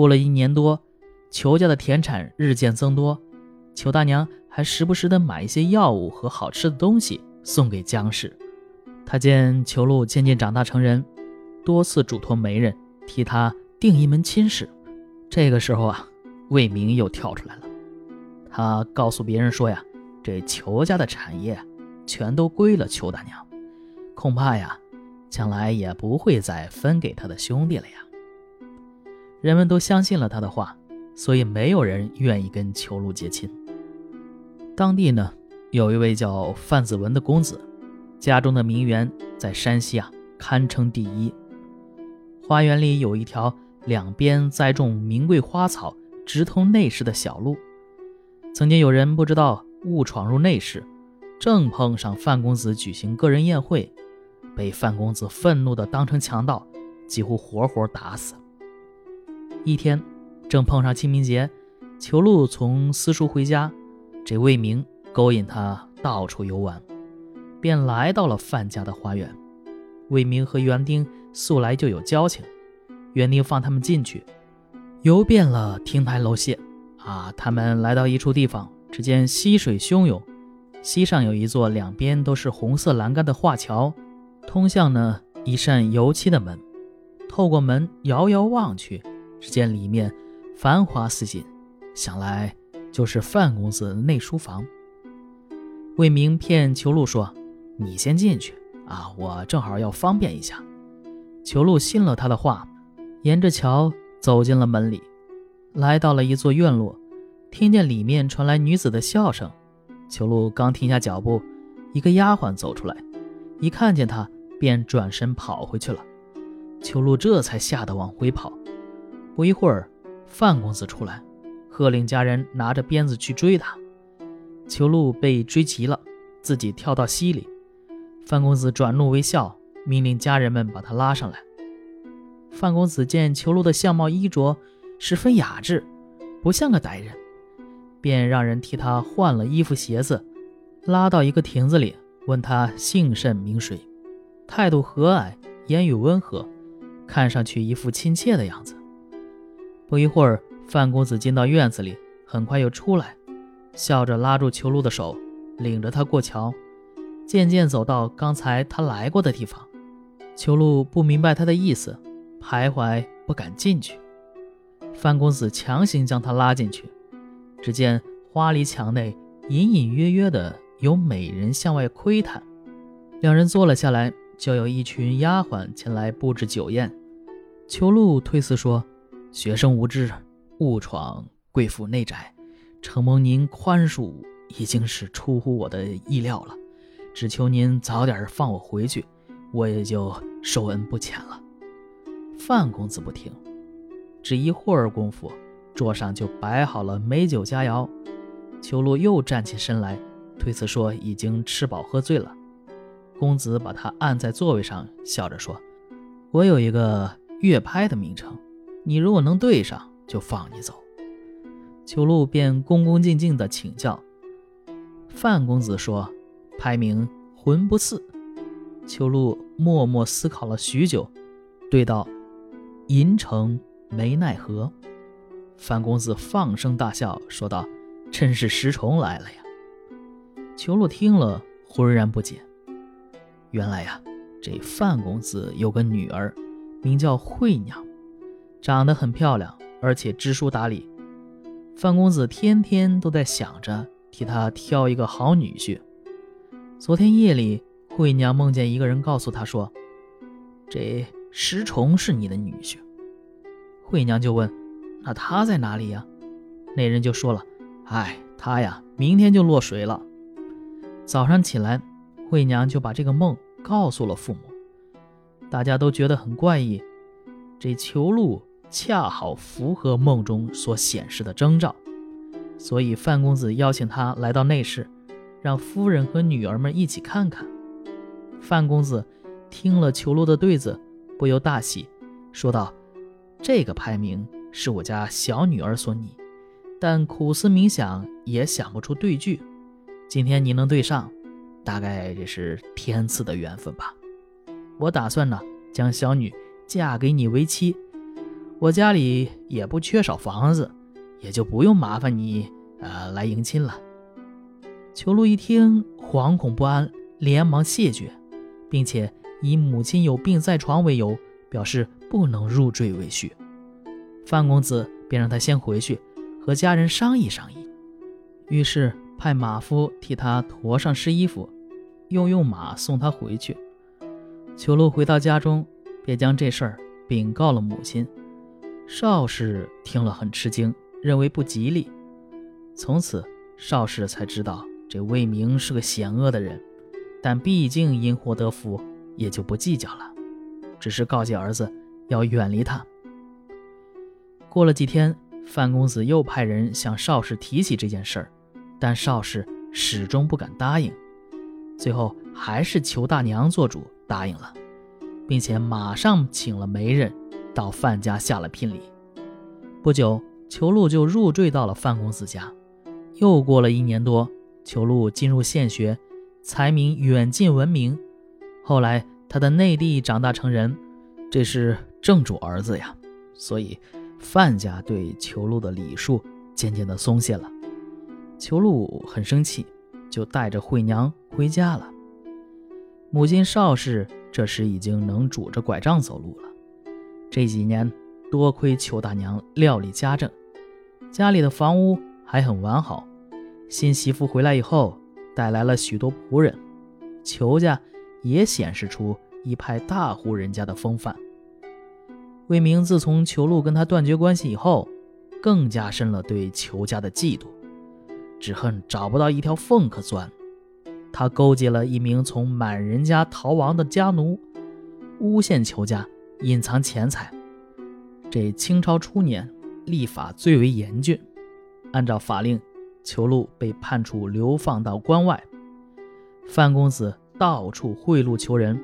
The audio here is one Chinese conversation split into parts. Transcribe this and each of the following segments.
过了一年多，裘家的田产日渐增多，裘大娘还时不时的买一些药物和好吃的东西送给姜氏。他见裘禄渐渐长大成人，多次嘱托媒人替他定一门亲事。这个时候啊，魏明又跳出来了，他告诉别人说呀，这裘家的产业全都归了裘大娘，恐怕呀，将来也不会再分给他的兄弟了呀。人们都相信了他的话，所以没有人愿意跟裘禄结亲。当地呢，有一位叫范子文的公子。家中的名园在山西啊，堪称第一。花园里有一条两边栽种名贵花草、直通内室的小路。曾经有人不知道误闯入内室，正碰上范公子举行个人宴会，被范公子愤怒地当成强盗，几乎活活打死。一天，正碰上清明节，裘禄从私塾回家，这魏明勾引他到处游玩。便来到了范家的花园。魏明和园丁素来就有交情，园丁放他们进去，游遍了亭台楼榭。啊，他们来到一处地方，只见溪水汹涌，溪上有一座两边都是红色栏杆的画桥，通向呢一扇油漆的门。透过门遥遥望去，只见里面繁华似锦，想来就是范公子内书房。魏明骗裘禄说。你先进去啊，我正好要方便一下。裘禄信了他的话，沿着桥走进了门里，来到了一座院落，听见里面传来女子的笑声。裘禄刚停下脚步，一个丫鬟走出来，一看见他，便转身跑回去了。裘禄这才吓得往回跑。不一会儿，范公子出来，喝令家人拿着鞭子去追他。裘禄被追急了，自己跳到溪里。范公子转怒为笑，命令家人们把他拉上来。范公子见裘禄的相貌衣着十分雅致，不像个歹人，便让人替他换了衣服鞋子，拉到一个亭子里，问他姓甚名谁，态度和蔼，言语温和，看上去一副亲切的样子。不一会儿，范公子进到院子里，很快又出来，笑着拉住裘露的手，领着她过桥。渐渐走到刚才他来过的地方，裘露不明白他的意思，徘徊不敢进去。范公子强行将他拉进去，只见花篱墙内隐隐约约的有美人向外窥探。两人坐了下来，就有一群丫鬟前来布置酒宴。裘露推辞说：“学生无知，误闯贵府内宅，承蒙您宽恕，已经是出乎我的意料了。”只求您早点放我回去，我也就受恩不浅了。范公子不听，只一会儿功夫，桌上就摆好了美酒佳肴。秋露又站起身来，推辞说已经吃饱喝醉了。公子把他按在座位上，笑着说：“我有一个乐拍的名称，你如果能对上，就放你走。”秋露便恭恭敬敬地请教。范公子说。排名魂不似，秋露默默思考了许久，对道：“银城没奈何。”范公子放声大笑，说道：“真是石虫来了呀！”秋露听了，浑然不解。原来呀，这范公子有个女儿，名叫惠娘，长得很漂亮，而且知书达理。范公子天天都在想着替她挑一个好女婿。昨天夜里，惠娘梦见一个人告诉她说：“这石崇是你的女婿。”惠娘就问：“那他在哪里呀？”那人就说了：“哎，他呀，明天就落水了。”早上起来，惠娘就把这个梦告诉了父母，大家都觉得很怪异。这裘禄恰好符合梦中所显示的征兆，所以范公子邀请他来到内室。让夫人和女儿们一起看看。范公子听了裘禄的对子，不由大喜，说道：“这个排名是我家小女儿所拟，但苦思冥想也想不出对句。今天你能对上，大概这是天赐的缘分吧。我打算呢，将小女嫁给你为妻。我家里也不缺少房子，也就不用麻烦你呃来迎亲了。裘禄一听，惶恐不安，连忙谢绝，并且以母亲有病在床为由，表示不能入赘为婿。范公子便让他先回去，和家人商议商议。于是派马夫替他驮上湿衣服，又用马送他回去。裘禄回到家中，便将这事儿禀告了母亲。邵氏听了很吃惊，认为不吉利。从此，邵氏才知道这魏明是个险恶的人，但毕竟因祸得福，也就不计较了，只是告诫儿子要远离他。过了几天，范公子又派人向邵氏提起这件事儿，但邵氏始终不敢答应。最后，还是裘大娘做主答应了，并且马上请了媒人到范家下了聘礼。不久，裘禄就入赘到了范公子家。又过了一年多，裘禄进入县学，才名远近闻名。后来，他的内弟长大成人，这是正主儿子呀，所以。范家对裘禄的礼数渐渐的松懈了，裘禄很生气，就带着惠娘回家了。母亲邵氏这时已经能拄着拐杖走路了。这几年多亏裘大娘料理家政，家里的房屋还很完好。新媳妇回来以后，带来了许多仆人，裘家也显示出一派大户人家的风范。魏明自从裘禄跟他断绝关系以后，更加深了对裘家的嫉妒，只恨找不到一条缝可钻。他勾结了一名从满人家逃亡的家奴，诬陷裘家隐藏钱财。这清朝初年立法最为严峻，按照法令，裘禄被判处流放到关外。范公子到处贿赂裘人，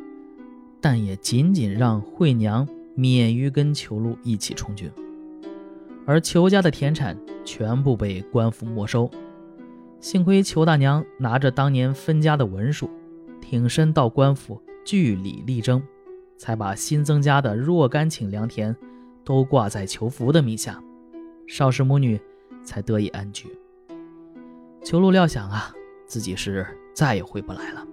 但也仅仅让惠娘。免于跟裘禄一起充军，而裘家的田产全部被官府没收。幸亏裘大娘拿着当年分家的文书，挺身到官府据理力争，才把新增加的若干顷良田都挂在裘福的名下，邵氏母女才得以安居。裘禄料想啊，自己是再也回不来了，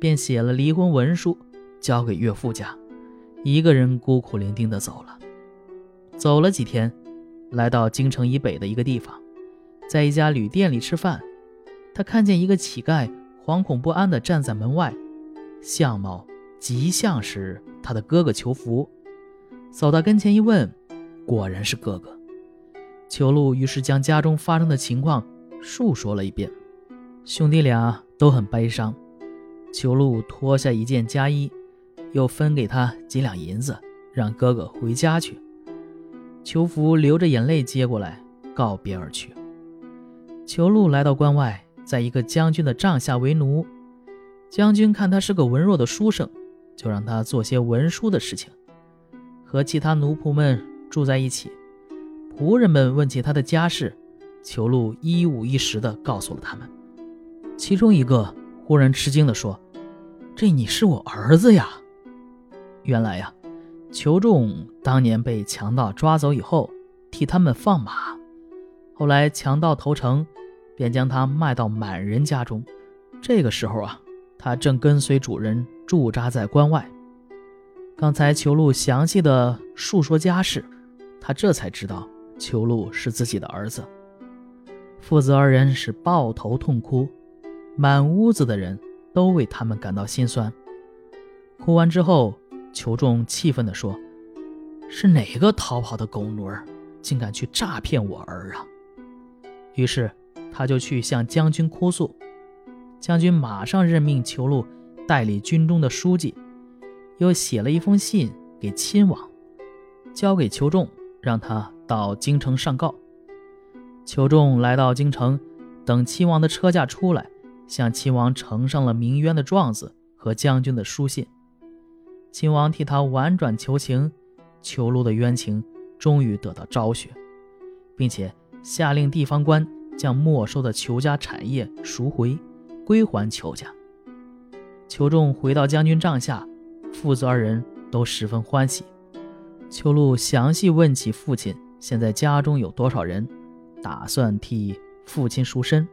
便写了离婚文书，交给岳父家。一个人孤苦伶仃地走了，走了几天，来到京城以北的一个地方，在一家旅店里吃饭，他看见一个乞丐惶恐不安地站在门外，相貌极像是他的哥哥裘福。走到跟前一问，果然是哥哥。裘禄于是将家中发生的情况述说了一遍，兄弟俩都很悲伤。裘禄脱下一件家衣。又分给他几两银子，让哥哥回家去。裘福流着眼泪接过来，告别而去。裘禄来到关外，在一个将军的帐下为奴。将军看他是个文弱的书生，就让他做些文书的事情，和其他奴仆们住在一起。仆人们问起他的家事，裘禄一五一十地告诉了他们。其中一个忽然吃惊地说：“这你是我儿子呀！”原来呀，裘仲当年被强盗抓走以后，替他们放马。后来强盗投诚，便将他卖到满人家中。这个时候啊，他正跟随主人驻扎在关外。刚才裘禄详细的述说家事，他这才知道裘禄是自己的儿子。父子二人是抱头痛哭，满屋子的人都为他们感到心酸。哭完之后。裘仲气愤地说：“是哪个逃跑的狗奴儿，竟敢去诈骗我儿啊！”于是他就去向将军哭诉。将军马上任命裘禄代理军中的书记，又写了一封信给亲王，交给裘仲，让他到京城上告。裘仲来到京城，等亲王的车驾出来，向亲王呈上了鸣冤的状子和将军的书信。亲王替他婉转求情，裘禄的冤情终于得到昭雪，并且下令地方官将没收的裘家产业赎回，归还裘家。裘仲回到将军帐下，父子二人都十分欢喜。秋露详细问起父亲现在家中有多少人，打算替父亲赎身。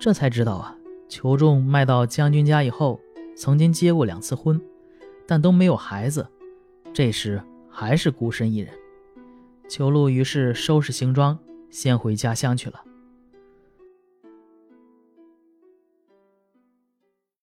这才知道啊，裘仲卖到将军家以后，曾经结过两次婚，但都没有孩子，这时还是孤身一人。裘露于是收拾行装，先回家乡去了。